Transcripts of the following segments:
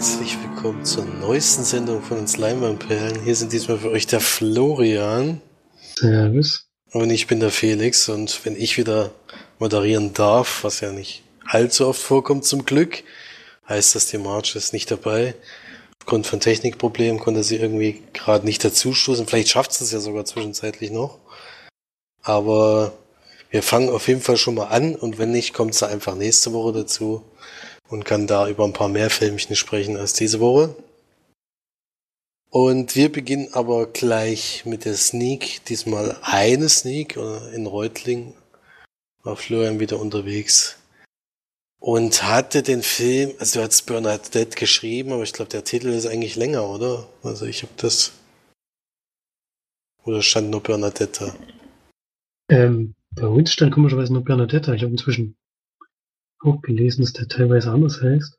Herzlich willkommen zur neuesten Sendung von uns Leinwandperlen. Hier sind diesmal für euch der Florian. Servus. Und ich bin der Felix und wenn ich wieder moderieren darf, was ja nicht allzu oft vorkommt zum Glück, heißt das, die Marge ist nicht dabei. Aufgrund von Technikproblemen konnte sie irgendwie gerade nicht dazustoßen. Vielleicht schafft sie es ja sogar zwischenzeitlich noch. Aber wir fangen auf jeden Fall schon mal an und wenn nicht, kommt sie einfach nächste Woche dazu und kann da über ein paar mehr Filmchen sprechen als diese Woche. Und wir beginnen aber gleich mit der Sneak. Diesmal eine Sneak in Reutling. War Florian wieder unterwegs. Und hatte den Film, also du hast Bernadette geschrieben, aber ich glaube, der Titel ist eigentlich länger, oder? Also ich habe das. Oder stand nur Bernadette? Ähm, bei uns stand komischerweise nur Bernadette. Ich habe inzwischen auch gelesen, dass der teilweise anders heißt.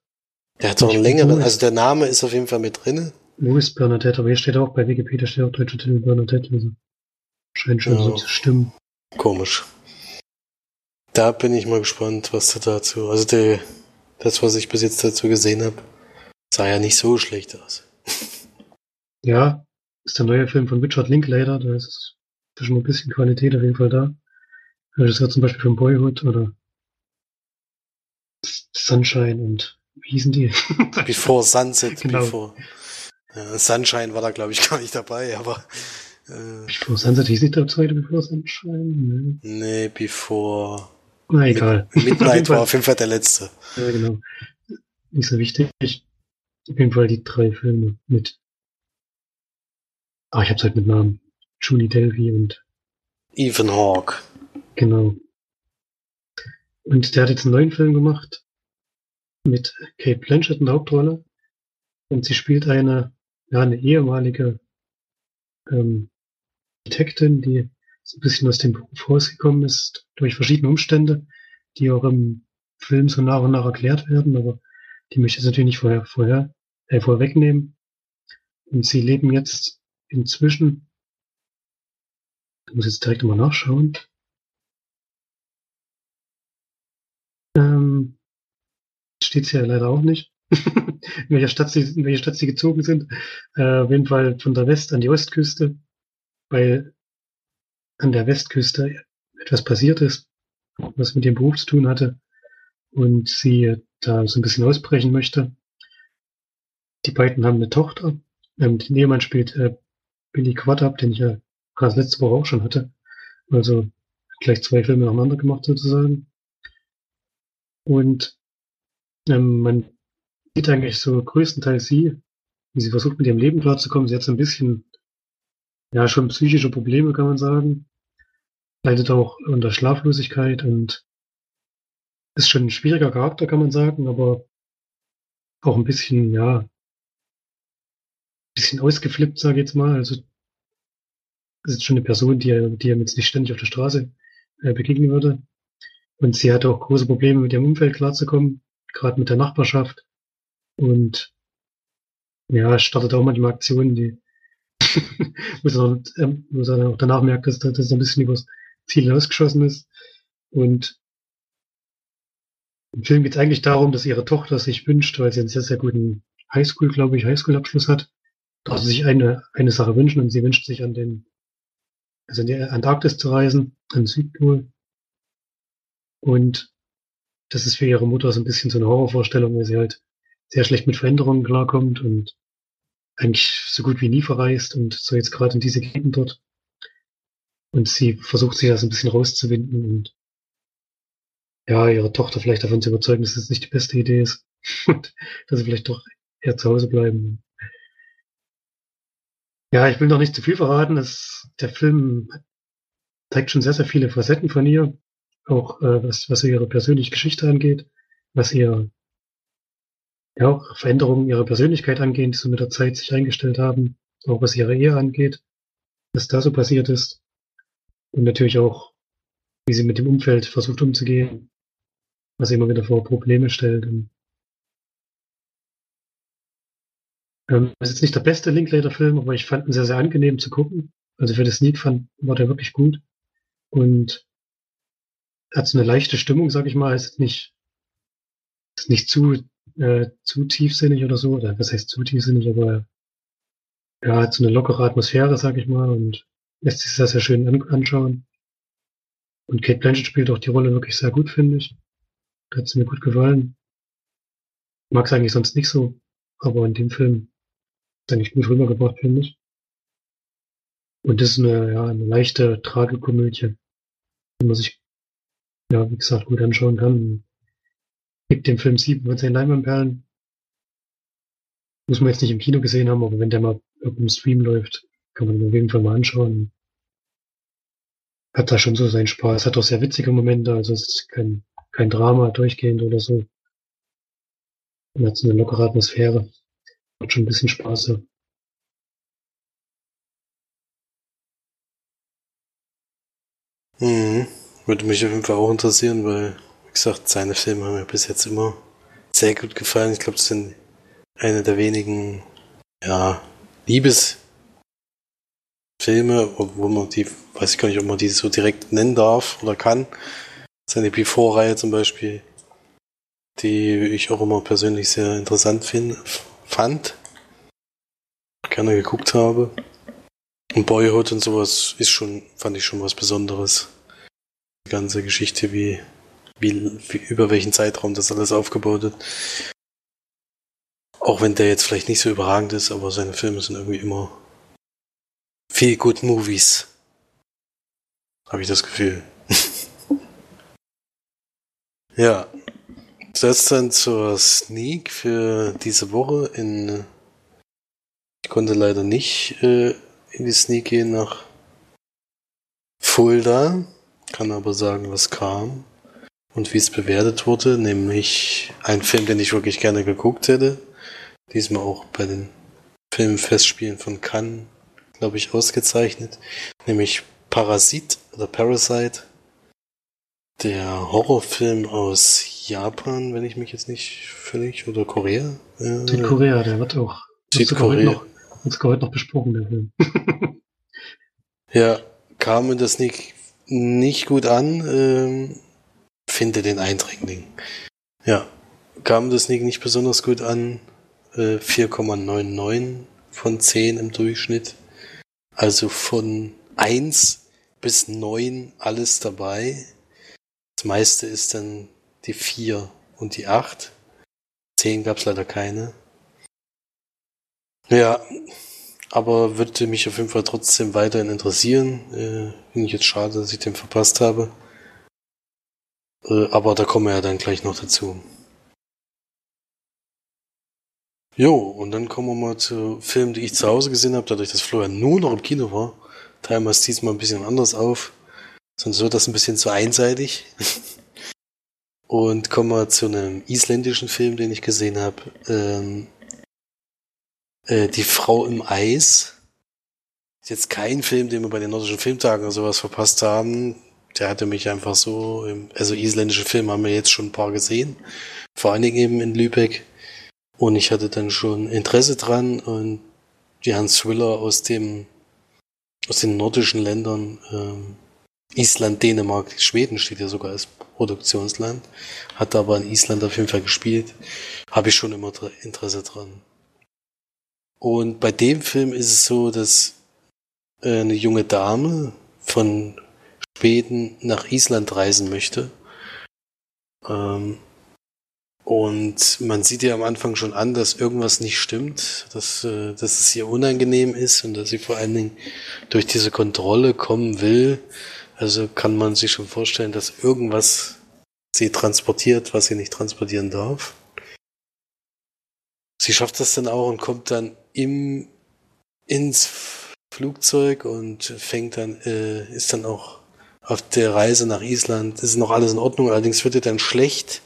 Der hat doch einen längeren, also der Name ist auf jeden Fall mit drin. Wo ist Bernadette? Aber hier steht auch bei Wikipedia steht auch deutscher Titel Bernadette. Also scheint schon ja. so zu stimmen. Komisch. Da bin ich mal gespannt, was da dazu. Also der, das, was ich bis jetzt dazu gesehen habe, sah ja nicht so schlecht aus. Ja, ist der neue Film von Richard Linklater. Da ist schon ein bisschen Qualität auf jeden Fall da. Das ist ja zum Beispiel von Boyhood oder Sunshine und wie hießen die? Before Sunset, genau. Before. Ja, Sunshine war da, glaube ich, gar nicht dabei, aber. Äh, Before Sunset hieß nicht der zweite Before Sunshine? Nee, nee Before. Na egal. Midnight war auf jeden Fall der letzte. Ja, genau. Nicht so wichtig. Auf jeden Fall die drei Filme mit. Ah, ich hab's halt mit Namen. Julie Delvey und Ethan Hawke. Genau. Und der hat jetzt einen neuen Film gemacht mit Kate Blanchett in der Hauptrolle. Und sie spielt eine, ja, eine ehemalige ähm, Detektin, die so ein bisschen aus dem Beruf rausgekommen ist durch verschiedene Umstände, die auch im Film so nach und nach erklärt werden, aber die möchte ich jetzt natürlich nicht vorher, vorher äh, vorwegnehmen. Und sie leben jetzt inzwischen, ich muss jetzt direkt mal nachschauen, Ähm, steht ja leider auch nicht, in, welcher Stadt sie, in welcher Stadt sie gezogen sind. Äh, auf jeden Fall von der West an die Ostküste, weil an der Westküste etwas passiert ist, was mit dem Beruf zu tun hatte und sie da so ein bisschen ausbrechen möchte. Die beiden haben eine Tochter. Ähm, den Ehemann spielt äh, Billy Quadrap, den ich ja gerade letzte Woche auch schon hatte. Also gleich zwei Filme nacheinander gemacht sozusagen. Und ähm, man sieht eigentlich so größtenteils sie, wie sie versucht mit ihrem Leben klarzukommen. Sie hat so ein bisschen, ja, schon psychische Probleme, kann man sagen. Leidet auch unter Schlaflosigkeit und ist schon ein schwieriger Charakter, kann man sagen, aber auch ein bisschen, ja, ein bisschen ausgeflippt, sage ich jetzt mal. Also ist schon eine Person, die die er jetzt nicht ständig auf der Straße äh, begegnen würde. Und sie hatte auch große Probleme mit ihrem Umfeld klarzukommen, gerade mit der Nachbarschaft. Und ja, startet auch manchmal Aktionen, die sie dann, ähm, dann auch danach merkt, dass das ein bisschen übers Ziel hinausgeschossen ist. Und im Film geht es eigentlich darum, dass ihre Tochter sich wünscht, weil sie einen sehr, sehr guten Highschool, glaube ich, Highschool-Abschluss hat, darf sie sich eine, eine Sache wünschen und sie wünscht sich an den, also in die Antarktis zu reisen, an den Südpol. Und das ist für ihre Mutter so ein bisschen so eine Horrorvorstellung, weil sie halt sehr schlecht mit Veränderungen klarkommt und eigentlich so gut wie nie verreist und so jetzt gerade in diese Gegend dort. Und sie versucht sich das ein bisschen rauszuwinden und ja, ihre Tochter vielleicht davon zu überzeugen, dass das nicht die beste Idee ist und dass sie vielleicht doch eher zu Hause bleiben. Ja, ich will noch nicht zu viel verraten. Das, der Film zeigt schon sehr, sehr viele Facetten von ihr auch äh, was, was ihre persönliche Geschichte angeht, was ihr ja auch Veränderungen ihrer Persönlichkeit angeht, die so mit der Zeit sich eingestellt haben, auch was ihre Ehe angeht, was da so passiert ist und natürlich auch, wie sie mit dem Umfeld versucht umzugehen, was sie immer wieder vor Probleme stellt. Und, ähm, das ist jetzt nicht der beste Linklater-Film, aber ich fand ihn sehr, sehr angenehm zu gucken. Also für das Sneak fand, war der wirklich gut. Und hat so eine leichte Stimmung, sag ich mal. Ist nicht, ist nicht zu äh, zu tiefsinnig oder so, oder was heißt zu tiefsinnig, aber ja, hat so eine lockere Atmosphäre, sag ich mal, und lässt sich sehr, sehr schön an anschauen. Und Kate Blanchett spielt auch die Rolle wirklich sehr gut, finde ich. Hat sie mir gut gefallen. Mag es eigentlich sonst nicht so, aber in dem Film ist eigentlich gut rübergebracht, finde ich. Und das ist eine, ja, eine leichte Tragikomödie, die man sich, ja, wie gesagt, gut anschauen kann. Gibt dem Film sieben von zehn Leinwandperlen. Muss man jetzt nicht im Kino gesehen haben, aber wenn der mal irgendeinem Stream läuft, kann man ihn auf jeden Fall mal anschauen. Hat da schon so seinen Spaß. Hat auch sehr witzige Momente, also es ist kein, kein Drama durchgehend oder so. Und hat so eine lockere Atmosphäre. Hat schon ein bisschen Spaß. Ja. Mhm. Würde mich auf jeden Fall auch interessieren, weil, wie gesagt, seine Filme haben mir bis jetzt immer sehr gut gefallen. Ich glaube, das sind eine der wenigen, ja, Liebesfilme, wo man die, weiß ich gar nicht, ob man die so direkt nennen darf oder kann. Seine Before-Reihe zum Beispiel, die ich auch immer persönlich sehr interessant find, fand, gerne geguckt habe. Und Boyhood und sowas ist schon, fand ich schon was Besonderes. Die ganze Geschichte, wie, wie, wie über welchen Zeitraum das alles aufgebaut wird. Auch wenn der jetzt vielleicht nicht so überragend ist, aber seine Filme sind irgendwie immer viel good Movies. Habe ich das Gefühl. ja. Das dann zur Sneak für diese Woche in ich konnte leider nicht äh, in die Sneak gehen nach Fulda, kann aber sagen, was kam und wie es bewertet wurde, nämlich ein Film, den ich wirklich gerne geguckt hätte. Diesmal auch bei den Filmfestspielen von Cannes, glaube ich, ausgezeichnet, nämlich Parasit oder Parasite, der Horrorfilm aus Japan, wenn ich mich jetzt nicht völlig, oder Korea? Südkorea, der wird auch Südkorea. Wird sogar heute noch besprochen, der Film. ja, kam mir das nicht, nicht gut an. Ähm, finde den Eindringling. Ja, kam das nicht, nicht besonders gut an. Äh, 4,99 von 10 im Durchschnitt. Also von 1 bis 9 alles dabei. Das meiste ist dann die 4 und die 8. 10 gab es leider keine. Ja, aber würde mich auf jeden Fall trotzdem weiterhin interessieren. Äh, Finde ich jetzt schade, dass ich den verpasst habe. Äh, aber da kommen wir ja dann gleich noch dazu. Jo, und dann kommen wir mal zu Filmen, die ich zu Hause gesehen habe, dadurch, dass Florian nur noch im Kino war. Teilen wir es diesmal ein bisschen anders auf. Sonst wird das ein bisschen zu einseitig. und kommen wir zu einem isländischen Film, den ich gesehen habe. Ähm, äh, Die Frau im Eis. Ist jetzt kein Film, den wir bei den nordischen Filmtagen oder sowas verpasst haben. Der hatte mich einfach so, also isländische Filme haben wir jetzt schon ein paar gesehen. Vor allen Dingen eben in Lübeck. Und ich hatte dann schon Interesse dran und die Hans Thriller aus dem, aus den nordischen Ländern, ähm, Island, Dänemark, Schweden steht ja sogar als Produktionsland, hat aber in Island auf jeden Fall gespielt, habe ich schon immer Interesse dran. Und bei dem Film ist es so, dass äh, eine junge Dame von Schweden nach Island reisen möchte. Ähm, und man sieht ihr am Anfang schon an, dass irgendwas nicht stimmt, dass, äh, dass es ihr unangenehm ist und dass sie vor allen Dingen durch diese Kontrolle kommen will. Also kann man sich schon vorstellen, dass irgendwas sie transportiert, was sie nicht transportieren darf. Sie schafft das dann auch und kommt dann im, ins Flugzeug und fängt dann, äh, ist dann auch auf der Reise nach Island, ist noch alles in Ordnung, allerdings wird ihr dann schlecht.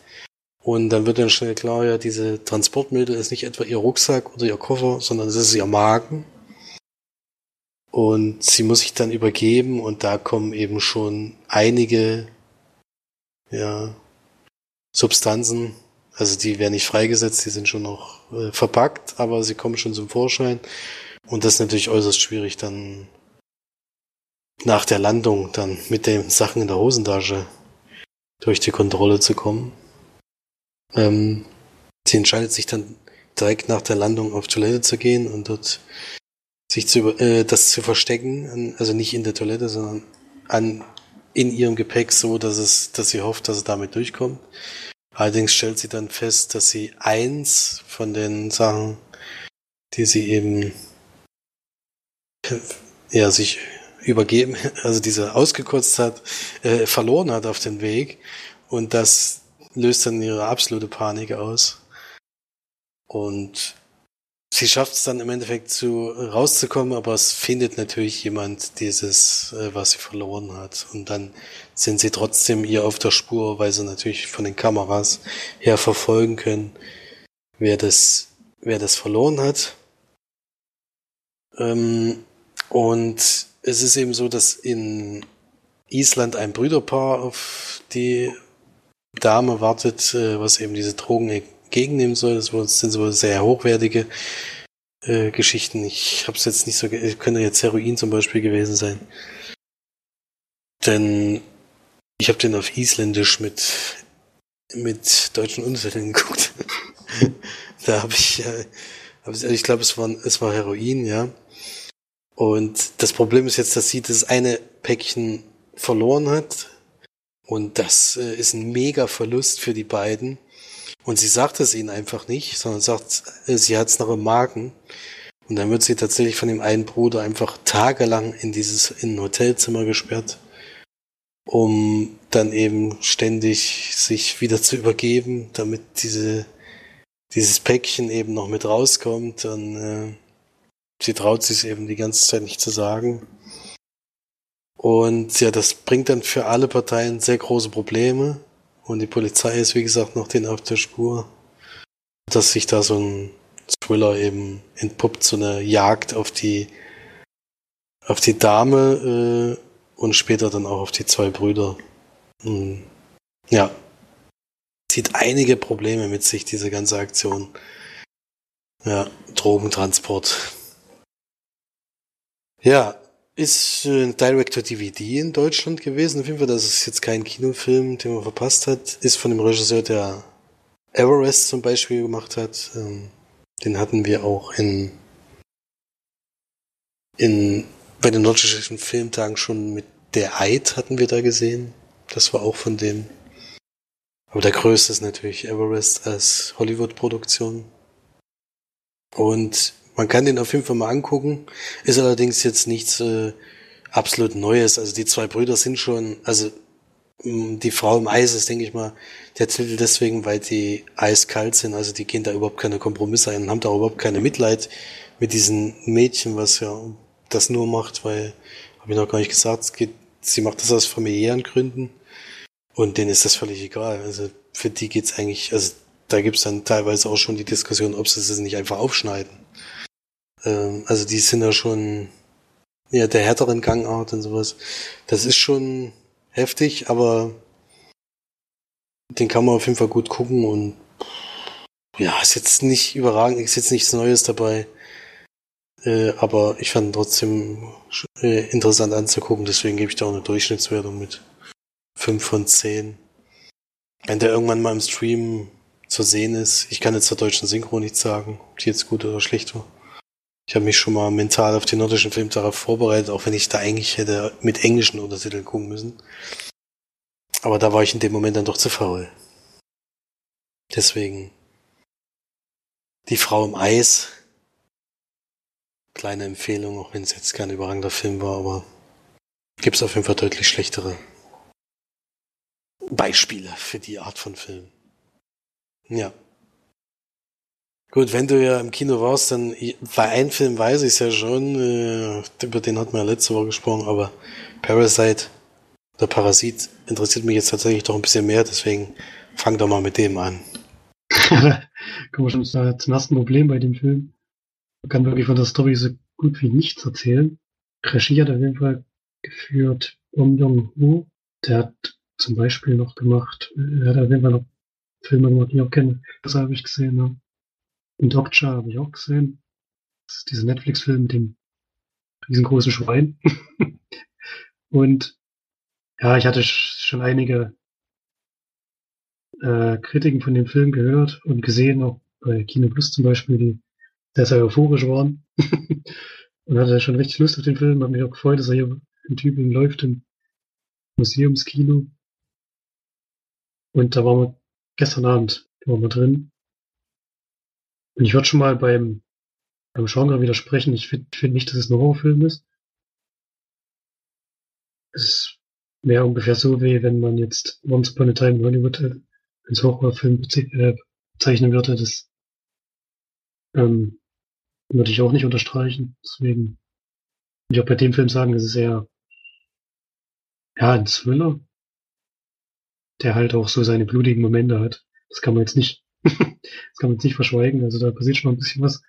Und dann wird dann schnell klar, ja, diese Transportmittel ist nicht etwa ihr Rucksack oder ihr Koffer, sondern es ist ihr Magen. Und sie muss sich dann übergeben und da kommen eben schon einige, ja, Substanzen also die werden nicht freigesetzt, die sind schon noch äh, verpackt, aber sie kommen schon zum Vorschein. Und das ist natürlich äußerst schwierig, dann nach der Landung dann mit den Sachen in der Hosentasche durch die Kontrolle zu kommen. Ähm, sie entscheidet sich dann direkt nach der Landung auf Toilette zu gehen und dort sich zu, äh, das zu verstecken, also nicht in der Toilette, sondern an, in ihrem Gepäck so, dass es, dass sie hofft, dass es damit durchkommt. Allerdings stellt sie dann fest, dass sie eins von den Sachen, die sie eben ja, sich übergeben, also diese ausgekotzt hat, äh, verloren hat auf dem Weg. Und das löst dann ihre absolute Panik aus. Und sie schafft es dann im Endeffekt zu rauszukommen, aber es findet natürlich jemand dieses, äh, was sie verloren hat. Und dann sind sie trotzdem ihr auf der Spur, weil sie natürlich von den Kameras her verfolgen können, wer das, wer das verloren hat. Ähm, und es ist eben so, dass in Island ein Brüderpaar auf die Dame wartet, äh, was eben diese Drogen entgegennehmen soll. Das sind so sehr hochwertige äh, Geschichten. Ich habe es jetzt nicht so, könnte jetzt Heroin zum Beispiel gewesen sein. Denn ich habe den auf Isländisch mit mit deutschen Untertiteln geguckt. da habe ich, äh, hab ich, ich glaube, es war es war Heroin, ja. Und das Problem ist jetzt, dass sie das eine Päckchen verloren hat. Und das äh, ist ein mega Verlust für die beiden. Und sie sagt es ihnen einfach nicht, sondern sagt, äh, sie hat es noch im Magen. Und dann wird sie tatsächlich von dem einen Bruder einfach tagelang in dieses in ein Hotelzimmer gesperrt, um dann eben ständig sich wieder zu übergeben, damit diese dieses Päckchen eben noch mit rauskommt. Und äh, sie traut sich eben die ganze Zeit nicht zu sagen. Und ja, das bringt dann für alle Parteien sehr große Probleme. Und die Polizei ist, wie gesagt, noch den auf der Spur, dass sich da so ein Thriller eben entpuppt, so eine Jagd auf die, auf die Dame äh, und später dann auch auf die zwei Brüder. Und, ja, zieht einige Probleme mit sich, diese ganze Aktion. Ja, Drogentransport. Ja, ist äh, Director-DVD in Deutschland gewesen. Auf jeden Fall, das ist jetzt kein Kinofilm, den man verpasst hat. Ist von dem Regisseur, der Everest zum Beispiel gemacht hat. Ähm, den hatten wir auch in, in bei den nordischen Filmtagen schon mit Der Eid hatten wir da gesehen. Das war auch von dem. Aber der größte ist natürlich Everest als Hollywood-Produktion. Und man kann den auf jeden Fall mal angucken. Ist allerdings jetzt nichts äh, absolut Neues. Also die zwei Brüder sind schon, also die Frau im Eis ist, denke ich mal, der Titel deswegen, weil die eiskalt sind. Also die gehen da überhaupt keine Kompromisse ein und haben da überhaupt keine Mitleid mit diesen Mädchen, was ja das nur macht, weil, habe ich noch gar nicht gesagt, es geht, sie macht das aus familiären Gründen und denen ist das völlig egal. Also für die geht's eigentlich, also da gibt's dann teilweise auch schon die Diskussion, ob sie es nicht einfach aufschneiden. Ähm, also die sind ja schon ja, der härteren Gangart und sowas. Das ist schon heftig, aber den kann man auf jeden Fall gut gucken und ja, ist jetzt nicht überragend, ist jetzt nichts Neues dabei. Äh, aber ich fand trotzdem äh, interessant anzugucken, deswegen gebe ich da auch eine Durchschnittswertung mit 5 von 10. Wenn der irgendwann mal im Stream zu sehen ist, ich kann jetzt zur deutschen Synchro nicht sagen, ob die jetzt gut oder schlecht war. Ich habe mich schon mal mental auf den nordischen Film darauf vorbereitet, auch wenn ich da eigentlich hätte mit englischen Untertiteln gucken müssen. Aber da war ich in dem Moment dann doch zu faul. Deswegen die Frau im Eis. Kleine Empfehlung, auch wenn es jetzt kein überragender Film war, aber gibt es auf jeden Fall deutlich schlechtere Beispiele für die Art von Film. Ja. Gut, wenn du ja im Kino warst, dann bei einem Film weiß ich es ja schon, äh, über den hatten wir ja letzte Woche gesprochen, aber Parasite oder Parasit interessiert mich jetzt tatsächlich doch ein bisschen mehr, deswegen fang doch mal mit dem an. Wir schon zum ersten Problem bei dem Film. Man kann wirklich von der Story so gut wie nichts erzählen. Regie hat auf jeden Fall geführt Bong Joon-ho. Der hat zum Beispiel noch gemacht, er hat auf jeden Fall noch Filme gemacht, die ich auch kenne. Das habe ich gesehen. Ne? Und Okja habe ich auch gesehen. Das ist dieser Netflix-Film mit dem riesengroßen Schwein. und ja, ich hatte schon einige äh, Kritiken von dem Film gehört und gesehen, auch bei Kino Plus zum Beispiel, die sehr, sehr euphorisch waren. und hatte schon richtig Lust auf den Film. Hat mich auch gefreut, dass er hier in Tübingen läuft, im Museumskino. Und da waren wir gestern Abend waren wir drin. Und ich würde schon mal beim, beim Genre widersprechen. Ich finde find nicht, dass es ein Horrorfilm ist. Es wäre ungefähr so, wie wenn man jetzt Once Upon a Time in Hollywood äh, als Horrorfilm äh, bezeichnen würde. Das ähm, würde ich auch nicht unterstreichen. Deswegen würde ich auch bei dem Film sagen, es ist eher ja, ein Thriller, der halt auch so seine blutigen Momente hat. Das kann man jetzt nicht, das kann man nicht verschweigen. Also da passiert schon ein bisschen was.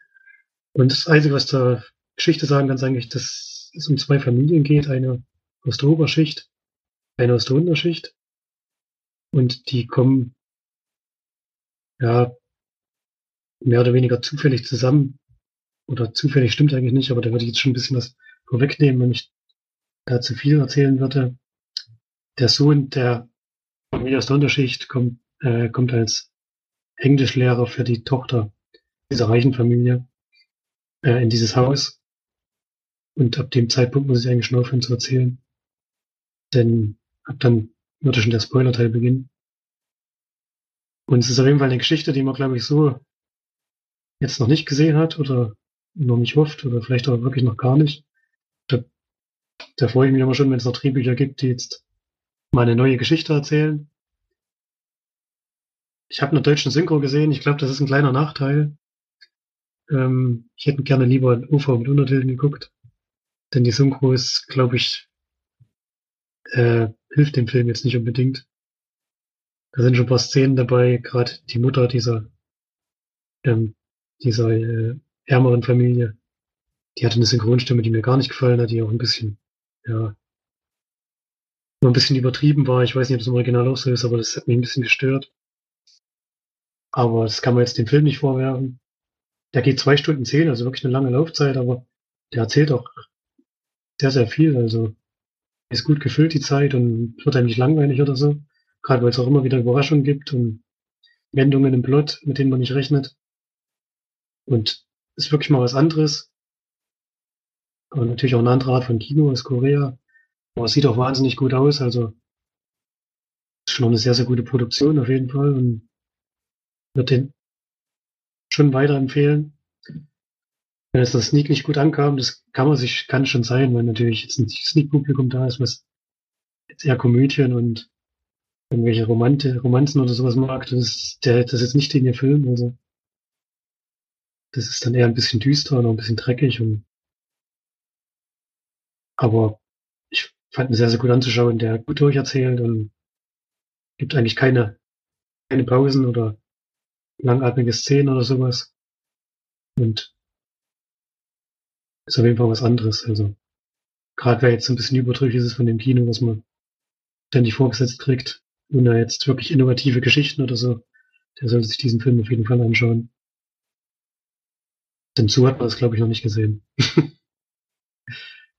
Und das Einzige, was der Geschichte sagen kann, ist eigentlich, dass es um zwei Familien geht. Eine aus der Oberschicht, eine aus der Unterschicht. Und die kommen, ja, mehr oder weniger zufällig zusammen. Oder zufällig stimmt eigentlich nicht, aber da würde ich jetzt schon ein bisschen was vorwegnehmen, wenn ich da zu viel erzählen würde. Der Sohn der Familie aus der Unterschicht kommt, äh, kommt als Englischlehrer für die Tochter dieser reichen Familie äh, in dieses Haus. Und ab dem Zeitpunkt muss ich eigentlich schon aufhören zu erzählen. Denn ab dann würde schon der Spoiler-Teil beginnen. Und es ist auf jeden Fall eine Geschichte, die man, glaube ich, so jetzt noch nicht gesehen hat oder noch nicht oft oder vielleicht auch wirklich noch gar nicht. Da, da freue ich mich immer schon, wenn es noch Drehbücher gibt, die jetzt mal eine neue Geschichte erzählen. Ich habe eine deutschen Synchro gesehen. Ich glaube, das ist ein kleiner Nachteil. Ähm, ich hätte gerne lieber in UV mit Untertiteln geguckt. Denn die Synchro ist, glaube ich, äh, hilft dem Film jetzt nicht unbedingt. Da sind schon ein paar Szenen dabei, gerade die Mutter dieser, ähm, dieser äh, ärmeren Familie. Die hatte eine Synchronstimme, die mir gar nicht gefallen hat, die auch ein bisschen, ja, ein bisschen übertrieben war. Ich weiß nicht, ob es im Original auch so ist, aber das hat mich ein bisschen gestört. Aber das kann man jetzt dem Film nicht vorwerfen. Der geht zwei Stunden zehn, also wirklich eine lange Laufzeit, aber der erzählt auch sehr, sehr viel. Also ist gut gefüllt die Zeit und wird einem nicht langweilig oder so. Gerade weil es auch immer wieder Überraschungen gibt und Wendungen im Plot, mit denen man nicht rechnet. Und ist wirklich mal was anderes. Aber natürlich auch eine andere Art von Kino aus Korea. Aber es sieht auch wahnsinnig gut aus. Also schon eine sehr, sehr gute Produktion auf jeden Fall und wird den schon weiterempfehlen. Wenn es das Sneak nicht gut ankam, das kann man sich, kann schon sein, weil natürlich jetzt ein Sneak-Publikum da ist, was jetzt eher Komödien und irgendwelche Romante, Romanzen oder sowas mag. Das ist, der, das ist nicht in ihr Film, also das ist dann eher ein bisschen düster und ein bisschen dreckig und aber ich fand ihn sehr, sehr gut anzuschauen, der gut durcherzählt und gibt eigentlich keine, keine Pausen oder langatmige Szenen oder sowas. Und ist auf jeden Fall was anderes. Also, gerade wer jetzt ein bisschen überdrüssig ist von dem Kino, was man ständig vorgesetzt kriegt, ohne jetzt wirklich innovative Geschichten oder so, der sollte sich diesen Film auf jeden Fall anschauen. Denn so hat man das, glaube ich, noch nicht gesehen.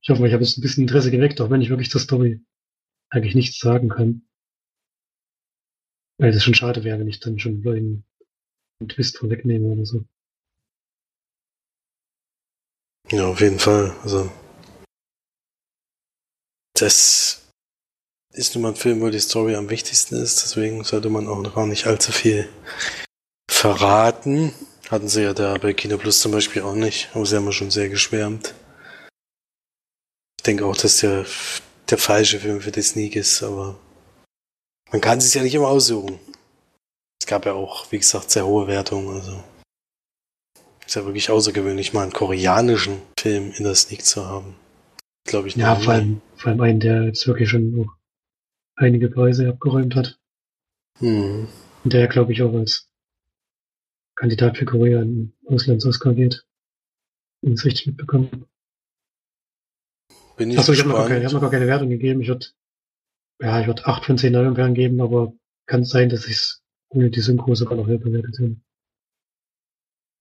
Ich hoffe, ich habe jetzt ein bisschen Interesse geweckt, auch wenn ich wirklich zur Story eigentlich nichts sagen kann. Weil das schon schade wäre, wenn ich dann schon einen Twist vorwegnehme oder so. Ja, auf jeden Fall. Also, das ist nun mal ein Film, wo die Story am wichtigsten ist, deswegen sollte man auch noch gar nicht allzu viel verraten. Hatten sie ja da bei Kino Plus zum Beispiel auch nicht, aber sie haben ja schon sehr geschwärmt denke auch, dass der, der falsche Film für die Sneak ist, aber man kann es ja nicht immer aussuchen. Gab ja auch, wie gesagt, sehr hohe Wertungen. Also ist ja wirklich außergewöhnlich, mal einen koreanischen Film in der Sneak zu haben. Glaube ich. Ja, vor allem, vor allem einen, der jetzt wirklich schon einige Preise abgeräumt hat. Mhm. Und der, glaube ich, auch als Kandidat für Korea in Auslands-Oscar geht. Wenn ich es richtig mitbekommen bin ich Achso, ich habe noch, hab noch gar keine Wertung gegeben. Ich würde ja, ich würde 8 von 10 Neuempfehlungen geben, aber kann es sein, dass ich es ohne die Synchro sogar noch höher bewertet.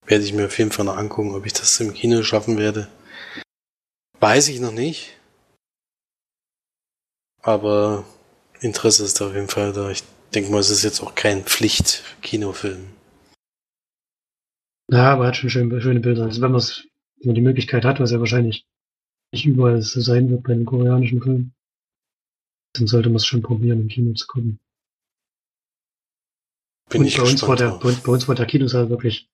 Werde ich mir auf jeden Fall noch angucken, ob ich das im Kino schaffen werde. Weiß ich noch nicht. Aber Interesse ist auf jeden Fall da. Ich denke mal, es ist jetzt auch kein Pflicht-Kinofilm. Ja, aber er hat schon schön, schöne Bilder. Also wenn, wenn man die Möglichkeit hat, was ja wahrscheinlich nicht überall so sein wird bei den koreanischen Filmen, dann sollte man es schon probieren, im Kino zu gucken. Bin und ich bei uns, war der, bei, bei, uns war der Kinosaal wirklich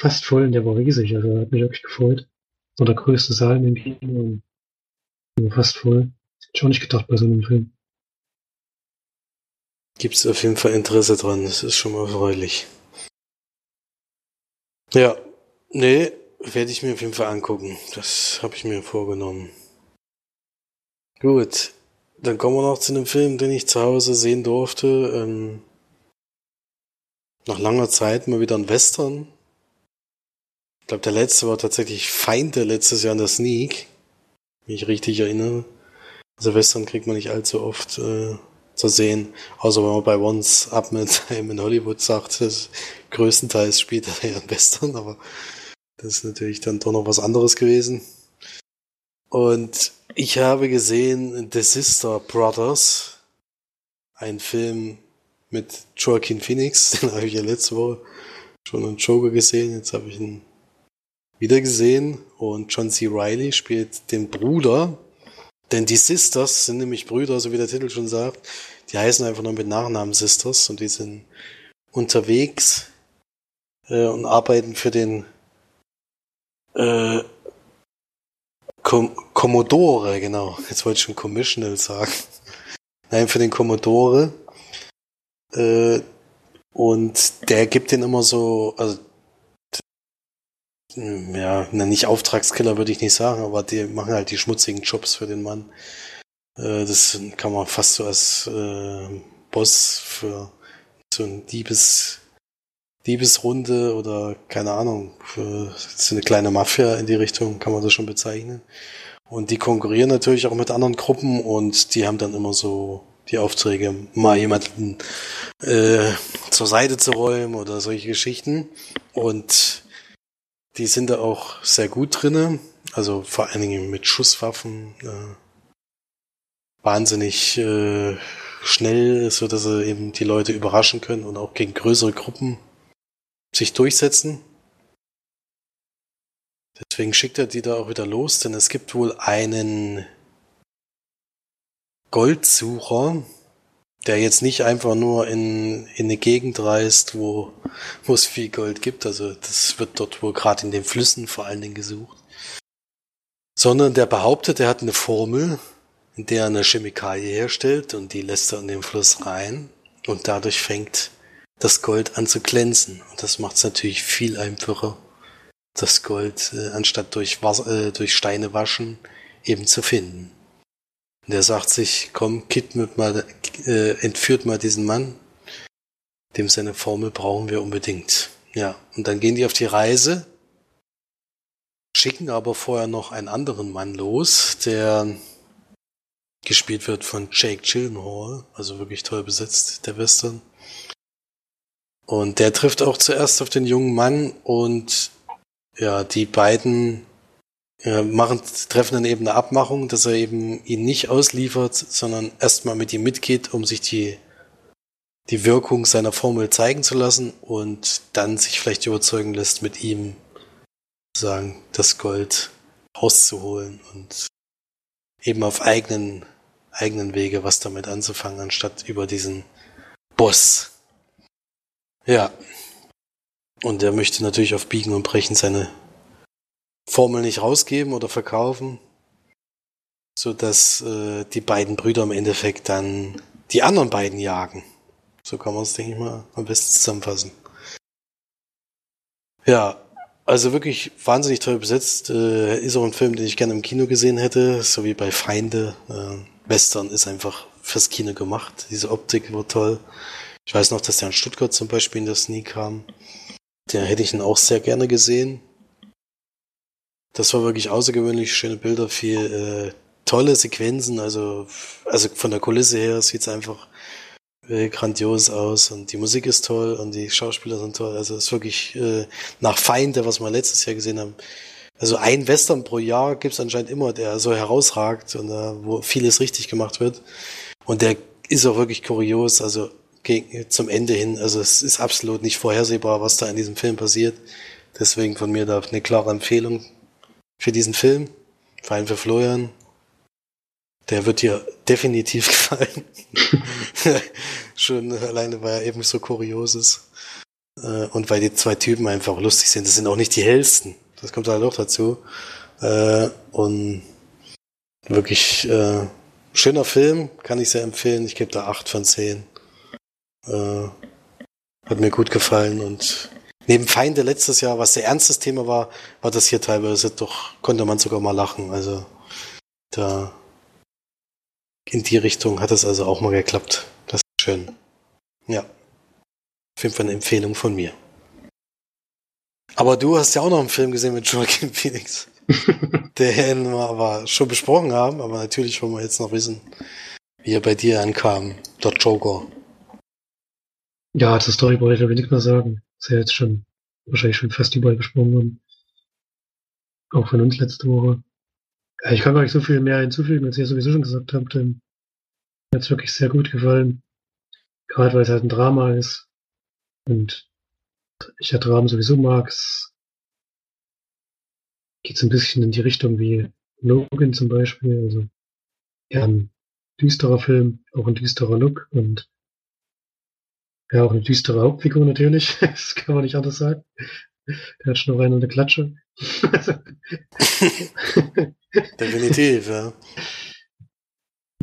fast voll und der war riesig. Also hat mich wirklich gefreut. Das war der größte Saal in dem Kino und fast voll. Hätte ich auch nicht gedacht bei so einem Film. Gibt es auf jeden Fall Interesse dran, das ist schon mal erfreulich. Ja, nee, werde ich mir auf jeden Fall angucken. Das habe ich mir vorgenommen. Gut, dann kommen wir noch zu einem Film, den ich zu Hause sehen durfte. Ähm, nach langer Zeit mal wieder ein Western. Ich glaube, der letzte war tatsächlich Feinde letztes Jahr in der Sneak. Wenn ich richtig erinnere. Also Western kriegt man nicht allzu oft äh, zu sehen. Außer wenn man bei Once Up mit Time in Hollywood sagt, das größtenteils spielt er ja in Western, aber das ist natürlich dann doch noch was anderes gewesen. Und ich habe gesehen The Sister Brothers, ein Film mit Joaquin Phoenix, den habe ich ja letzte Woche schon in Joker gesehen, jetzt habe ich ihn wieder gesehen und John C. Riley spielt den Bruder, denn die Sisters sind nämlich Brüder, so wie der Titel schon sagt, die heißen einfach nur mit Nachnamen Sisters und die sind unterwegs äh, und arbeiten für den äh, Com Commodore, genau. Jetzt wollte ich schon Commissional sagen. Nein, für den Commodore äh, und der gibt den immer so, also ja, nicht Auftragskiller würde ich nicht sagen, aber die machen halt die schmutzigen Jobs für den Mann. Äh, das kann man fast so als äh, Boss für so ein Diebes, Diebesrunde oder keine Ahnung, für so eine kleine Mafia in die Richtung kann man das schon bezeichnen. Und die konkurrieren natürlich auch mit anderen Gruppen und die haben dann immer so die Aufträge, mal jemanden äh, zur Seite zu räumen oder solche Geschichten. Und die sind da auch sehr gut drinne. Also vor allen Dingen mit Schusswaffen. Äh, wahnsinnig äh, schnell, so dass sie eben die Leute überraschen können und auch gegen größere Gruppen sich durchsetzen. Deswegen schickt er die da auch wieder los, denn es gibt wohl einen Goldsucher, der jetzt nicht einfach nur in, in eine Gegend reist, wo, wo es viel Gold gibt. Also das wird dort wohl gerade in den Flüssen vor allen Dingen gesucht. Sondern der behauptet, er hat eine Formel, in der er eine Chemikalie herstellt und die lässt er in den Fluss rein und dadurch fängt das Gold an zu glänzen. Und das macht es natürlich viel einfacher, das Gold äh, anstatt durch, Wasser, äh, durch Steine waschen eben zu finden. Und er sagt sich, komm, kidnappt mal, äh, entführt mal diesen Mann. Dem seine Formel brauchen wir unbedingt. Ja, und dann gehen die auf die Reise, schicken aber vorher noch einen anderen Mann los, der gespielt wird von Jake Gyllenhaal, also wirklich toll besetzt, der Western. Und der trifft auch zuerst auf den jungen Mann und ja, die beiden machen, treffen dann eben eine Abmachung, dass er eben ihn nicht ausliefert, sondern erstmal mit ihm mitgeht, um sich die, die Wirkung seiner Formel zeigen zu lassen und dann sich vielleicht überzeugen lässt, mit ihm sagen, das Gold rauszuholen und eben auf eigenen, eigenen Wege was damit anzufangen, anstatt über diesen Boss. Ja. Und er möchte natürlich auf Biegen und Brechen seine Formel nicht rausgeben oder verkaufen, so dass äh, die beiden Brüder im Endeffekt dann die anderen beiden jagen. So kann man es, denke ich mal, am besten zusammenfassen. Ja, also wirklich wahnsinnig toll besetzt. Äh, ist auch ein Film, den ich gerne im Kino gesehen hätte, so wie bei Feinde. Äh, Western ist einfach fürs Kino gemacht. Diese Optik war toll. Ich weiß noch, dass der in Stuttgart zum Beispiel in der Sneak kam. Der hätte ich ihn auch sehr gerne gesehen. Das war wirklich außergewöhnlich schöne Bilder, viel äh, tolle Sequenzen, also, also von der Kulisse her sieht's einfach äh, grandios aus und die Musik ist toll und die Schauspieler sind toll. Also es ist wirklich äh, nach Feinde, was wir letztes Jahr gesehen haben. Also ein Western pro Jahr gibt's anscheinend immer, der so herausragt und äh, wo vieles richtig gemacht wird. Und der ist auch wirklich kurios. Also gegen, zum Ende hin. Also es ist absolut nicht vorhersehbar, was da in diesem Film passiert. Deswegen von mir da eine klare Empfehlung für diesen Film. Vor allem für Florian. Der wird dir definitiv gefallen. Schon alleine, weil er eben so kurios ist. Äh, und weil die zwei Typen einfach lustig sind. Das sind auch nicht die hellsten. Das kommt halt auch dazu. Äh, und wirklich äh, schöner Film, kann ich sehr empfehlen. Ich gebe da acht von zehn. Hat mir gut gefallen und neben Feinde letztes Jahr, was sehr ernstes Thema war, war das hier teilweise doch, konnte man sogar mal lachen. Also da in die Richtung hat es also auch mal geklappt. Das ist schön. Ja. Auf jeden Fall eine Empfehlung von mir. Aber du hast ja auch noch einen Film gesehen mit Joaquin Phoenix. den wir aber schon besprochen haben, aber natürlich wollen wir jetzt noch wissen, wie er bei dir ankam, der Joker. Ja, zur Story wollte ich aber nicht mehr sagen. Ja jetzt schon, wahrscheinlich schon fast überall besprochen worden. Auch von uns letzte Woche. Ja, ich kann gar nicht so viel mehr hinzufügen, als ihr sowieso schon gesagt habt. Denn mir hat wirklich sehr gut gefallen. Gerade weil es halt ein Drama ist. Und ich ja Dramen sowieso mag. Es geht so ein bisschen in die Richtung wie Logan zum Beispiel. Also ja, ein düsterer Film, auch ein düsterer Look und ja, auch eine düstere Hauptfigur natürlich. das kann man nicht anders sagen. Der hat schon noch eine, eine Klatsche. Definitiv, ja.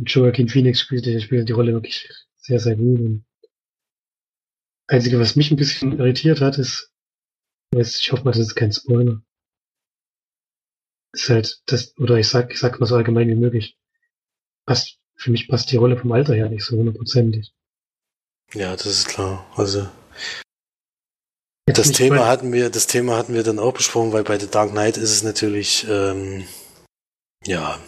Joaquin Phoenix spielt, spielt die Rolle wirklich sehr, sehr gut. Und Einzige, was mich ein bisschen irritiert hat, ist, ich hoffe mal, das ist kein Spoiler. Ist halt das, oder ich sag, ich sag mal so allgemein wie möglich. Passt, für mich passt die Rolle vom Alter her nicht so hundertprozentig. Ja, das ist klar. Also, Jetzt das Thema hatten wir, das Thema hatten wir dann auch besprochen, weil bei The Dark Knight ist es natürlich, ähm, ja,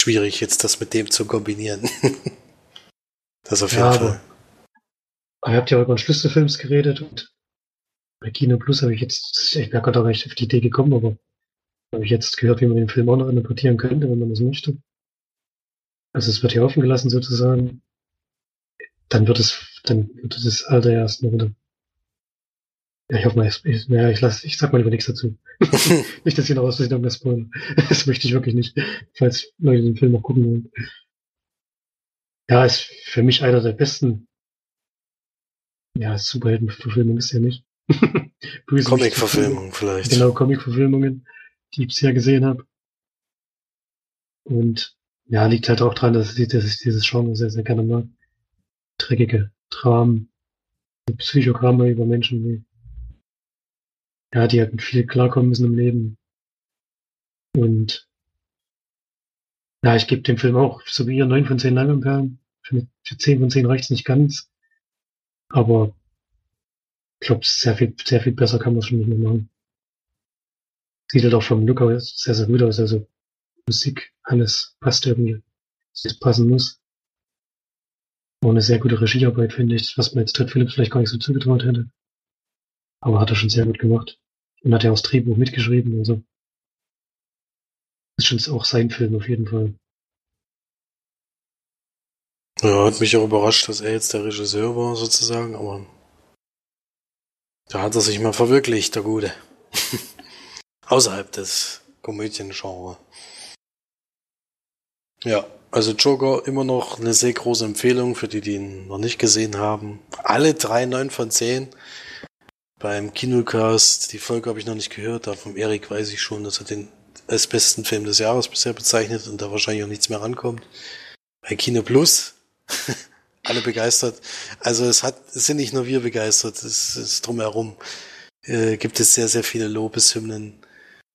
schwierig jetzt das mit dem zu kombinieren. das auf jeden ja, Fall. Aber ihr habt ja auch über Schlüsselfilms geredet und bei Kino Plus habe ich jetzt, ich bin gerade auch nicht auf die Idee gekommen, aber habe ich jetzt gehört, wie man den Film auch noch interpretieren könnte, wenn man das möchte. Also es wird hier offen gelassen sozusagen. Dann wird es, dann wird das Alter ja erst noch wieder. Ja, ich hoffe mal, ich, ja, ich lass, ich sag mal lieber nichts dazu. nicht, dass ihr noch was noch mehr spoilern. Das möchte ich wirklich nicht, falls Leute den Film noch gucken wollen. Ja, ist für mich einer der besten ja, Superheldenverfilmung ist ja nicht. Comic-Verfilmung vielleicht. Genau, Comic-Verfilmungen, die ich bisher gesehen habe. Und ja, liegt halt auch dran, dass ich, dass ich dieses Genre sehr, sehr gerne mag. Dreckige Dramen, Psychogramme über Menschen, die, ja, die mit viel klarkommen müssen im Leben. Und ja, ich gebe dem Film auch so wie ihr 9 von 10 Leinwandperlen. Für, für 10 von 10 reicht es nicht ganz. Aber ich glaube, sehr viel, sehr viel besser kann man es schon nicht mehr machen. Sieht halt auch vom Look aus sehr, sehr gut aus. Also Musik, alles passt irgendwie, es passen muss. Und eine sehr gute Regiearbeit, finde ich, was man jetzt Todd Phillips vielleicht gar nicht so zugetraut hätte. Aber hat er schon sehr gut gemacht. Und hat ja auch das Drehbuch mitgeschrieben, also. Ist schon auch sein Film auf jeden Fall. Ja, hat mich auch überrascht, dass er jetzt der Regisseur war, sozusagen, aber da hat er sich mal verwirklicht, der Gute. Außerhalb des Komödiengenres. Ja, also Joker immer noch eine sehr große Empfehlung für die, die ihn noch nicht gesehen haben. Alle drei neun von zehn. Beim Kinocast, die Folge habe ich noch nicht gehört, da vom Erik weiß ich schon, dass er den als besten Film des Jahres bisher bezeichnet und da wahrscheinlich auch nichts mehr rankommt. Bei Kino Plus alle begeistert. Also es hat, es sind nicht nur wir begeistert, es ist drumherum. Äh, gibt es sehr, sehr viele Lobeshymnen.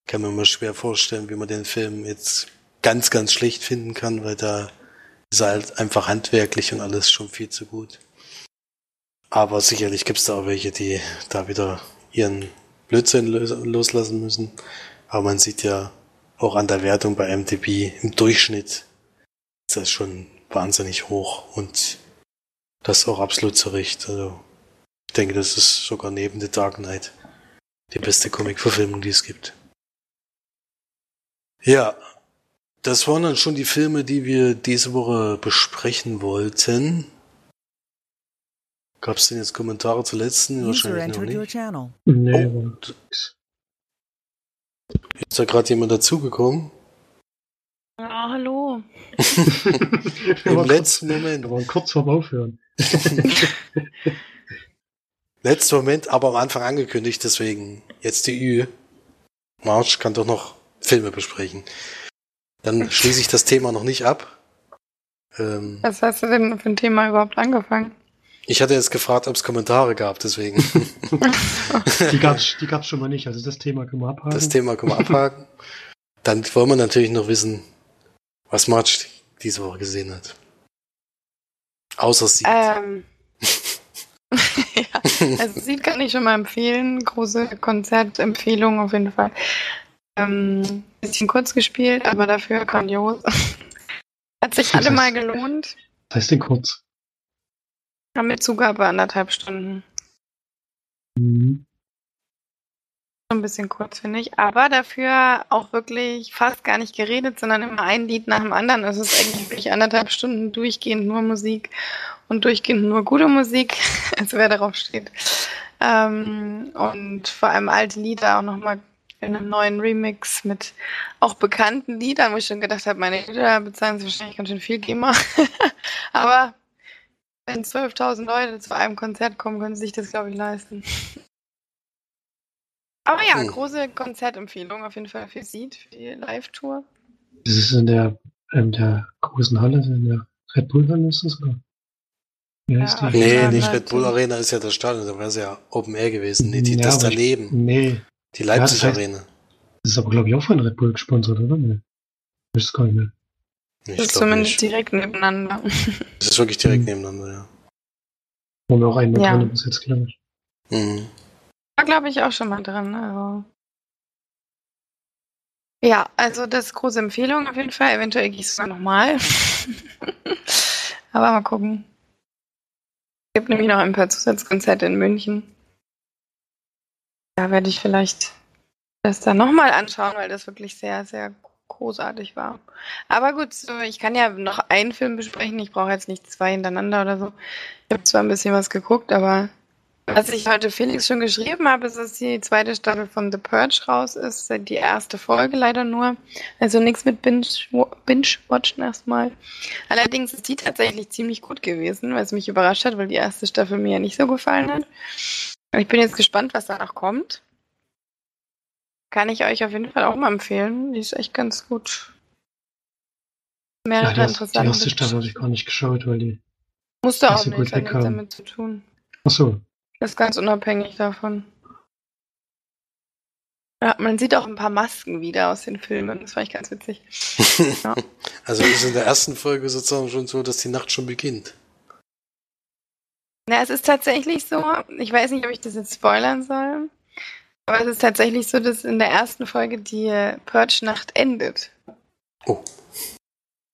Kann man mal schwer vorstellen, wie man den Film jetzt ganz, ganz schlecht finden kann, weil da ist halt einfach handwerklich und alles schon viel zu gut. Aber sicherlich gibt es da auch welche, die da wieder ihren Blödsinn loslassen müssen. Aber man sieht ja auch an der Wertung bei MDB im Durchschnitt ist das schon wahnsinnig hoch und das auch absolut zu Recht. Also ich denke, das ist sogar neben The Dark Knight die beste Comic-Verfilmung, die es gibt. Ja, das waren dann schon die Filme, die wir diese Woche besprechen wollten. Gab es denn jetzt Kommentare zur letzten? Wahrscheinlich noch nicht. Nee, Oh. Ist da gerade jemand dazugekommen? Ja, hallo. wir, Im waren kurz, letzten Moment. wir waren kurz vorm Aufhören. Letzten Moment, aber am Anfang angekündigt, deswegen jetzt die Ü. Marsch kann doch noch Filme besprechen. Dann schließe ich das Thema noch nicht ab. Ähm, Was hast du denn für ein Thema überhaupt angefangen? ich hatte jetzt gefragt, ob es Kommentare gab, deswegen Die gab's, die gab's schon mal nicht. Also das Thema können wir abhaken. das Thema können wir abhaken. Dann wollen wir natürlich noch wissen, was Marsch diese Woche gesehen hat. Außer sie. Ähm. ja, also Sieht kann ich schon mal empfehlen. Große Konzertempfehlung auf jeden Fall. Ähm, bisschen kurz gespielt, aber dafür grandios. Hat sich alle mal gelohnt. Was heißt denn kurz? Haben mit Zugabe anderthalb Stunden. Mhm. So ein bisschen kurz, finde ich. Aber dafür auch wirklich fast gar nicht geredet, sondern immer ein Lied nach dem anderen. Also es ist eigentlich wirklich anderthalb Stunden durchgehend nur Musik und durchgehend nur gute Musik, also wer darauf steht. Ähm, und vor allem alte Lieder auch nochmal in einem neuen Remix mit auch bekannten Liedern, wo ich schon gedacht habe, meine Lieder bezahlen sie wahrscheinlich ganz schön viel GEMA. Aber wenn 12.000 Leute zu einem Konzert kommen, können sie sich das, glaube ich, leisten. Aber ja, Hm. große Konzertempfehlung auf jeden Fall für Seed, für die Live-Tour. Das ist in der, in der großen Halle, in der Red Bull Halle ist das, oder? Ja. die? nee, Ja, nicht natürlich. Red Bull Arena ist ja das Stadion, da wäre es ja Open Air gewesen. Nee, die, Ja, das aber ich- daneben. Nee, Die Leipzig das heißt- Arena. das ist aber, glaube ich, auch von Red Bull gesponsert, oder? Nee. Ich weiß gar nicht mehr. Ich Das ist zumindest nicht. direkt nebeneinander. Das ist wirklich direkt Mhm. nebeneinander, ja. Wo wir auch einen Ja. drin bis jetzt, glaube ich. Mhm. War, glaube ich, auch schon mal drin. Also. Ja, also das ist große Empfehlung auf jeden Fall. Eventuell gehe ich es sogar nochmal. Aber mal gucken. Es gibt nämlich noch ein paar Zusatzkonzerte in München. Da werde ich vielleicht das dann nochmal anschauen, weil das wirklich sehr, sehr großartig war. Aber gut, ich kann ja noch einen Film besprechen. Ich brauche jetzt nicht zwei hintereinander oder so. Ich habe zwar ein bisschen was geguckt, aber was ich heute Felix schon geschrieben habe, ist, dass die zweite Staffel von The Purge raus ist. Die erste Folge leider nur. Also nichts mit Binge- Binge-Watchen erstmal. Allerdings ist die tatsächlich ziemlich gut gewesen, was mich überrascht hat, weil die erste Staffel mir ja nicht so gefallen hat. Ich bin jetzt gespannt, was danach kommt. Kann ich euch auf jeden Fall auch mal empfehlen. Die ist echt ganz gut. Mehrere Ja, die, erste- die interessante erste Staffel habe ich gar nicht geschaut, weil die. Musst du nicht auch so nicht, gut hat nichts damit zu tun. Ach so. Das ist ganz unabhängig davon. Ja, man sieht auch ein paar Masken wieder aus den Filmen. Das fand ich ganz witzig. Ja. Also ist in der ersten Folge sozusagen schon so, dass die Nacht schon beginnt. Na, es ist tatsächlich so, ich weiß nicht, ob ich das jetzt spoilern soll, aber es ist tatsächlich so, dass in der ersten Folge die äh, Purge-Nacht endet. Oh.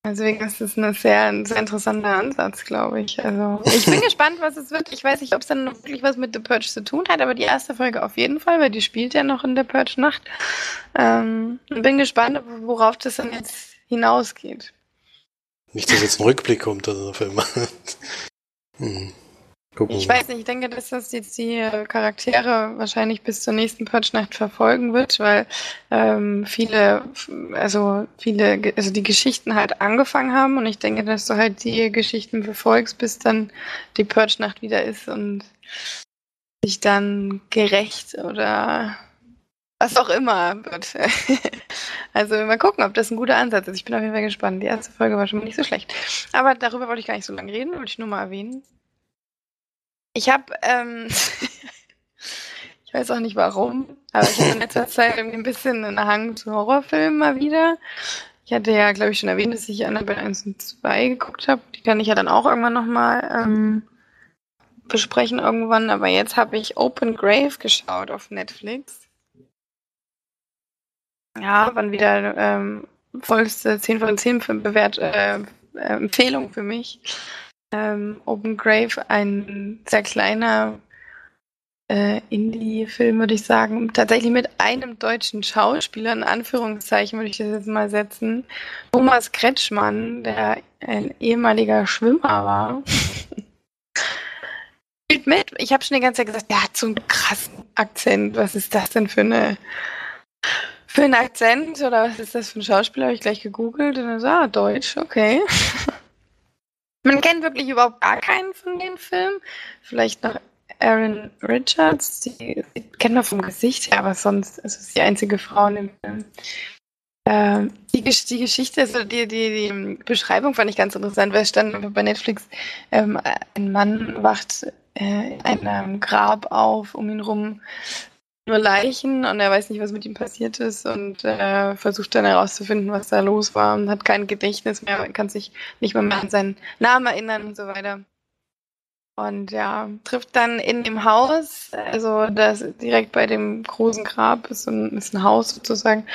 Deswegen ist das eine sehr, ein sehr interessanter Ansatz, glaube ich. Also, ich bin gespannt, was es wird. Ich weiß nicht, ob es dann noch wirklich was mit The Purge zu tun hat, aber die erste Folge auf jeden Fall, weil die spielt ja noch in der Purge-Nacht. Ähm, bin gespannt, worauf das dann jetzt hinausgeht. Nicht, dass jetzt ein Rückblick kommt oder auf einmal. Hm. Gucken Ich weiß nicht, ich denke, dass das jetzt die äh, Charaktere wahrscheinlich bis zur nächsten Purge-Nacht verfolgen wird, weil ähm, viele, also viele, also die Geschichten halt angefangen haben und ich denke, dass du halt die Geschichten verfolgst, bis dann die Purge-Nacht wieder ist und sich dann gerecht oder was auch immer wird. also mal gucken, ob das ein guter Ansatz ist. Ich bin auf jeden Fall gespannt. Die erste Folge war schon mal nicht so schlecht. Aber darüber wollte ich gar nicht so lange reden, wollte ich nur mal erwähnen. Ich habe, ähm, ich weiß auch nicht warum, aber ich habe in letzter Zeit irgendwie ein bisschen einen Hang zu Horrorfilmen mal wieder. Ich hatte ja, glaube ich, schon erwähnt, dass ich Annabelle 1 und 2 geguckt habe. Die kann ich ja dann auch irgendwann nochmal ähm, besprechen irgendwann. Aber jetzt habe ich Open Grave geschaut auf Netflix. Ja, wann wieder ähm, vollste 10 von 10 für bewährt, äh, äh, Empfehlung für mich. Ähm, Open Grave, ein sehr kleiner äh, Indie-Film, würde ich sagen. Tatsächlich mit einem deutschen Schauspieler, in Anführungszeichen würde ich das jetzt mal setzen. Thomas Kretschmann, der ein ehemaliger Schwimmer war. Mit. Ich habe schon die ganze Zeit gesagt, der hat so einen krassen Akzent. Was ist das denn für eine für einen Akzent oder was ist das für ein Schauspieler? Habe ich gleich gegoogelt und dann so, ah, Deutsch, okay. Man kennt wirklich überhaupt gar keinen von den Filmen. Vielleicht noch Aaron Richards, die, die kennt man vom Gesicht her, aber sonst ist es die einzige Frau in dem Film. Ähm, die, die, Geschichte, also die, die, die Beschreibung fand ich ganz interessant, weil es stand bei Netflix, ähm, ein Mann wacht äh, in einem Grab auf, um ihn rum nur Leichen und er weiß nicht, was mit ihm passiert ist und äh, versucht dann herauszufinden, was da los war und hat kein Gedächtnis mehr, kann sich nicht mehr, mehr an seinen Namen erinnern und so weiter. Und ja, trifft dann in dem Haus, also das direkt bei dem großen Grab ist ein, ist ein Haus sozusagen.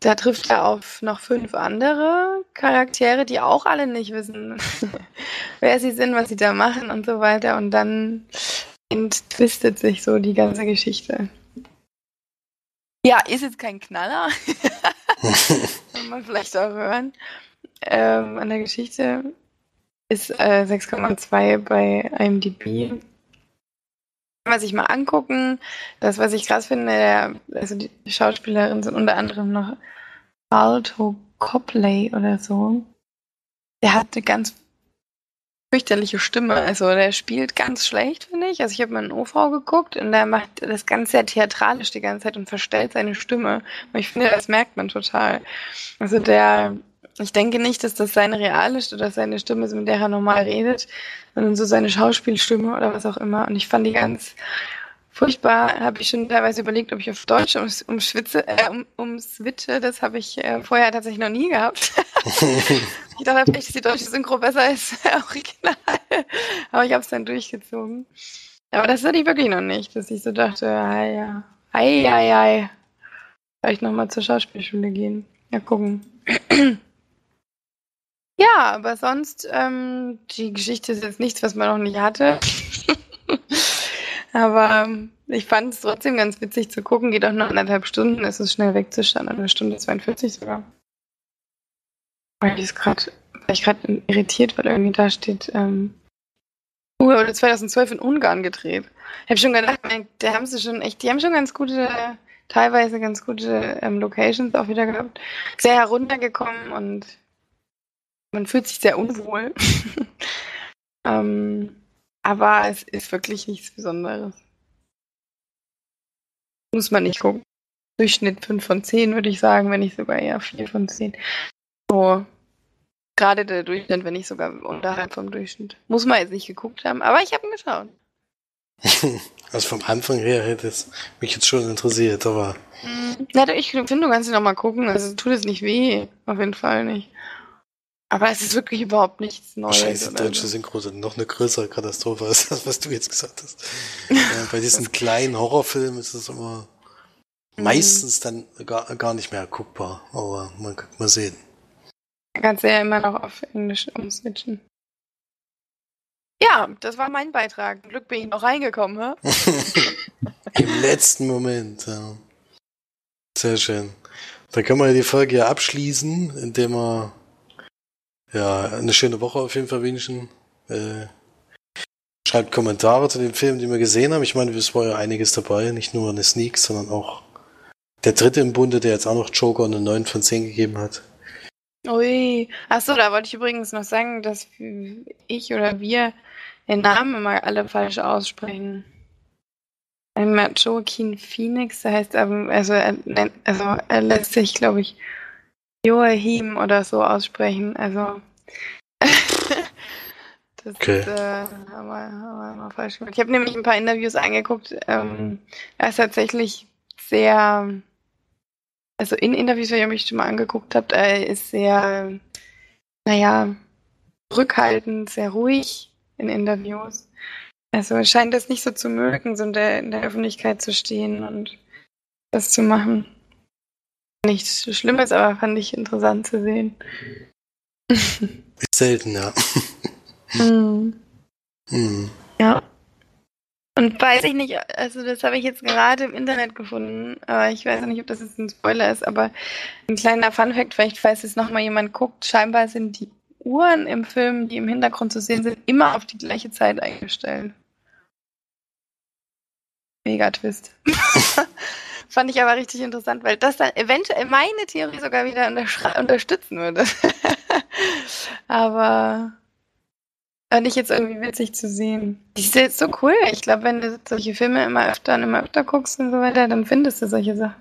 Da trifft er auf noch fünf andere Charaktere, die auch alle nicht wissen, wer sie sind, was sie da machen und so weiter. Und dann entwistet sich so die ganze Geschichte. Ja, ist jetzt kein Knaller. Kann man vielleicht auch hören. Ähm, an der Geschichte ist äh, 6,2 bei IMDb. Kann man sich mal angucken. Das, was ich krass finde, der, also die Schauspielerinnen sind unter anderem noch Alto Copley oder so. Der hat eine ganz fürchterliche Stimme. Also der spielt ganz schlecht, finde ich. Also ich habe mal einen OV geguckt und der macht das ganz sehr theatralisch die ganze Zeit und verstellt seine Stimme. Und ich finde, das merkt man total. Also der, ich denke nicht, dass das seine reale oder seine Stimme ist, mit der er normal redet, sondern so seine Schauspielstimme oder was auch immer. Und ich fand die ganz furchtbar. Habe ich schon teilweise überlegt, ob ich auf Deutsch um, um, Schwitze, äh, um, um switche. Das habe ich äh, vorher tatsächlich noch nie gehabt. Ich dachte vielleicht, dass die deutsche Synchro besser ist original. Aber ich habe es dann durchgezogen. Aber das hatte ich wirklich noch nicht, dass ich so dachte, ei, ja, ei, ei, ei. Vielleicht nochmal zur Schauspielschule gehen. Ja, gucken. ja, aber sonst, ähm, die Geschichte ist jetzt nichts, was man noch nicht hatte. aber ähm, ich fand es trotzdem ganz witzig zu gucken. Geht auch noch anderthalb Stunden, ist es schnell wegzuschauen. Eine Stunde 42 sogar. Weil ich gerade, irritiert, weil irgendwie da steht, ähm, uh, wurde 2012 in Ungarn gedreht. Ich habe schon gedacht, da haben sie schon echt, die haben schon ganz gute, teilweise ganz gute ähm, Locations auch wieder gehabt. Sehr heruntergekommen und man fühlt sich sehr unwohl. ähm, aber es ist wirklich nichts Besonderes. Muss man nicht gucken. Durchschnitt 5 von 10 würde ich sagen, wenn nicht sogar eher 4 von 10. So, gerade der Durchschnitt, wenn nicht sogar unterhalb vom Durchschnitt. Muss man jetzt nicht geguckt haben, aber ich habe ihn geschaut. also vom Anfang her hätte es mich jetzt schon interessiert, aber. Ja, ich finde, du kannst ihn noch mal gucken. Also tut es nicht weh. Auf jeden Fall nicht. Aber es ist wirklich überhaupt nichts Neues. Die deutsche Synchro noch eine größere Katastrophe als das, was du jetzt gesagt hast. ja, bei diesen kleinen Horrorfilmen ist es immer mhm. meistens dann gar, gar nicht mehr guckbar. Aber man kann mal sehen. Kannst du ja immer noch auf Englisch umswitchen. Ja, das war mein Beitrag. Glück bin ich noch reingekommen, hä? Im letzten Moment, ja. Sehr schön. Dann können wir die Folge ja abschließen, indem wir ja eine schöne Woche auf jeden Fall wünschen. Äh, schreibt Kommentare zu den Filmen, die wir gesehen haben. Ich meine, es war ja einiges dabei, nicht nur eine Sneak, sondern auch der dritte im Bunde, der jetzt auch noch Joker eine 9 von 10 gegeben hat. Ui. Achso, da wollte ich übrigens noch sagen, dass ich oder wir den Namen immer alle falsch aussprechen. Einmal Joaquin Phoenix, der heißt also er, also er lässt sich, glaube ich, Joachim oder so aussprechen. Also das okay. äh, haben, wir, haben wir falsch gemacht. Ich habe nämlich ein paar Interviews angeguckt. Ähm, er ist tatsächlich sehr also in Interviews, die ihr mich schon mal angeguckt habt, er ist sehr, naja, rückhaltend, sehr ruhig in Interviews. Also scheint das nicht so zu mögen, so in der, in der Öffentlichkeit zu stehen und das zu machen. Nichts Schlimmes, aber fand ich interessant zu sehen. Selten, ja. mm. Mm. Ja. Und weiß ich nicht, also das habe ich jetzt gerade im Internet gefunden, aber ich weiß nicht, ob das jetzt ein Spoiler ist, aber ein kleiner Funfact, vielleicht falls es nochmal jemand guckt, scheinbar sind die Uhren im Film, die im Hintergrund zu sehen sind, immer auf die gleiche Zeit eingestellt. Mega Twist. Fand ich aber richtig interessant, weil das dann eventuell meine Theorie sogar wieder unterstützen würde. aber fand ich jetzt irgendwie witzig zu sehen. Die ist jetzt so cool. Ich glaube, wenn du solche Filme immer öfter und immer öfter guckst und so weiter, dann findest du solche Sachen.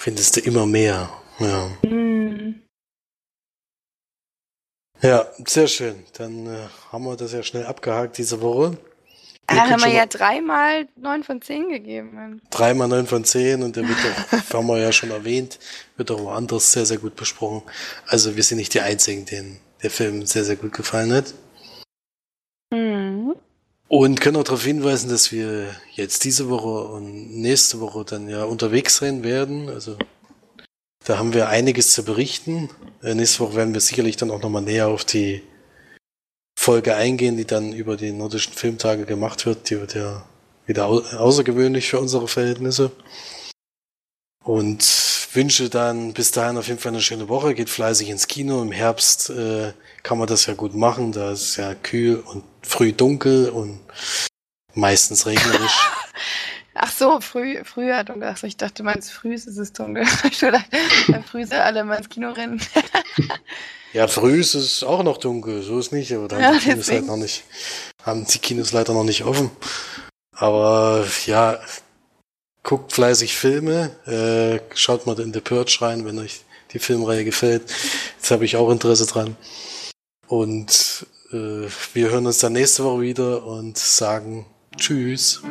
Findest du immer mehr, ja. Mm. Ja, sehr schön. Dann äh, haben wir das ja schnell abgehakt diese Woche. Da haben wir ja dreimal neun von zehn gegeben. Dreimal neun von zehn und der wird doch, haben wir ja schon erwähnt, wird auch woanders sehr, sehr gut besprochen. Also wir sind nicht die Einzigen, denen der Film sehr, sehr gut gefallen hat. Mhm. Und können auch darauf hinweisen, dass wir jetzt diese Woche und nächste Woche dann ja unterwegs sein werden. Also da haben wir einiges zu berichten. Äh, nächste Woche werden wir sicherlich dann auch nochmal näher auf die Folge eingehen, die dann über die nordischen Filmtage gemacht wird. Die wird ja wieder au außergewöhnlich für unsere Verhältnisse. Und wünsche dann bis dahin auf jeden Fall eine schöne Woche. Geht fleißig ins Kino. Im Herbst äh, kann man das ja gut machen. Da ist es ja kühl und früh dunkel und meistens regnerisch. Ach so, früh, früher dunkel. Achso, ich dachte, meinst früh ist es dunkel. Ich dachte, früh sind alle mal ins Kino rennen. Ja, früh ist es auch noch dunkel, so ist nicht, aber da haben die Kinos halt noch nicht, haben die Kinos leider noch nicht offen. Aber ja, guckt fleißig Filme, äh, schaut mal in The Purge rein, wenn euch die Filmreihe gefällt. Jetzt habe ich auch Interesse dran. Und äh, wir hören uns dann nächste Woche wieder und sagen Tschüss.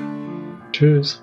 Tschüss.